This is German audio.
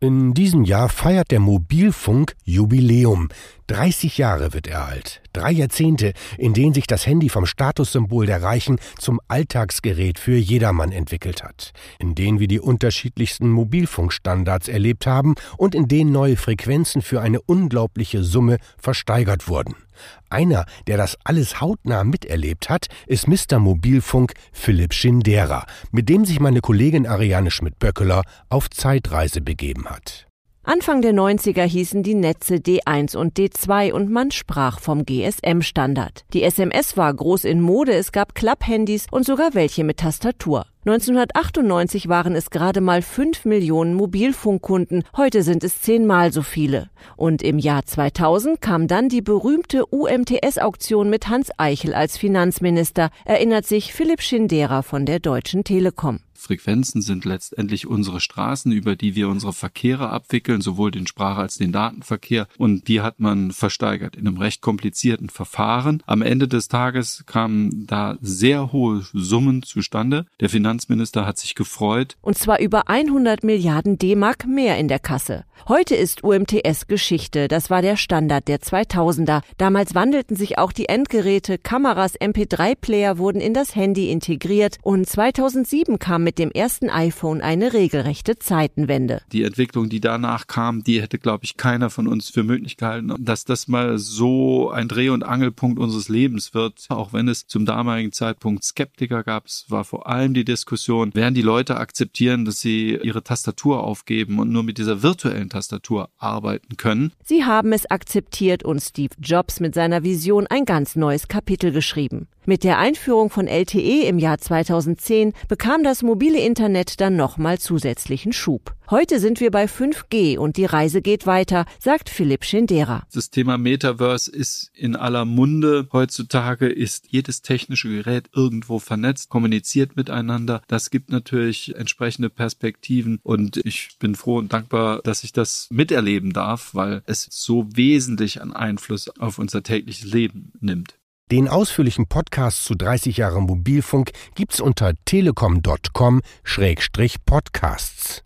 In diesem Jahr feiert der Mobilfunk Jubiläum. 30 Jahre wird er alt. Drei Jahrzehnte, in denen sich das Handy vom Statussymbol der Reichen zum Alltagsgerät für jedermann entwickelt hat. In denen wir die unterschiedlichsten Mobilfunkstandards erlebt haben und in denen neue Frequenzen für eine unglaubliche Summe versteigert wurden. Einer, der das alles hautnah miterlebt hat, ist Mr. Mobilfunk Philipp Schindera, mit dem sich meine Kollegin Ariane Schmidt-Böckeler auf Zeitreise begeben hat. Anfang der 90er hießen die Netze D1 und D2 und man sprach vom GSM-Standard. Die SMS war groß in Mode, es gab Klapphandys und sogar welche mit Tastatur. 1998 waren es gerade mal 5 Millionen Mobilfunkkunden, heute sind es zehnmal so viele. Und im Jahr 2000 kam dann die berühmte UMTS-Auktion mit Hans Eichel als Finanzminister, erinnert sich Philipp Schindera von der Deutschen Telekom. Frequenzen sind letztendlich unsere Straßen, über die wir unsere Verkehre abwickeln, sowohl den Sprach- als den Datenverkehr. Und die hat man versteigert in einem recht komplizierten Verfahren. Am Ende des Tages kamen da sehr hohe Summen zustande. Der Finanzminister hat sich gefreut. Und zwar über 100 Milliarden D-Mark mehr in der Kasse. Heute ist UMTS Geschichte. Das war der Standard der 2000er. Damals wandelten sich auch die Endgeräte, Kameras, MP3-Player wurden in das Handy integriert und 2007 kam mit dem ersten iPhone eine regelrechte Zeitenwende. Die Entwicklung, die danach kam, die hätte, glaube ich, keiner von uns für möglich gehalten, dass das mal so ein Dreh- und Angelpunkt unseres Lebens wird, auch wenn es zum damaligen Zeitpunkt Skeptiker gab. Es war vor allem die Diskussion, werden die Leute akzeptieren, dass sie ihre Tastatur aufgeben und nur mit dieser virtuellen Tastatur arbeiten können. Sie haben es akzeptiert und Steve Jobs mit seiner Vision ein ganz neues Kapitel geschrieben. Mit der Einführung von LTE im Jahr 2010 bekam das mobile Internet dann nochmal zusätzlichen Schub. Heute sind wir bei 5G und die Reise geht weiter, sagt Philipp Schindera. Das Thema Metaverse ist in aller Munde. Heutzutage ist jedes technische Gerät irgendwo vernetzt, kommuniziert miteinander. Das gibt natürlich entsprechende Perspektiven und ich bin froh und dankbar, dass ich das miterleben darf, weil es so wesentlich an Einfluss auf unser tägliches Leben nimmt. Den ausführlichen Podcast zu 30 Jahren Mobilfunk gibt's unter telekom.com-podcasts.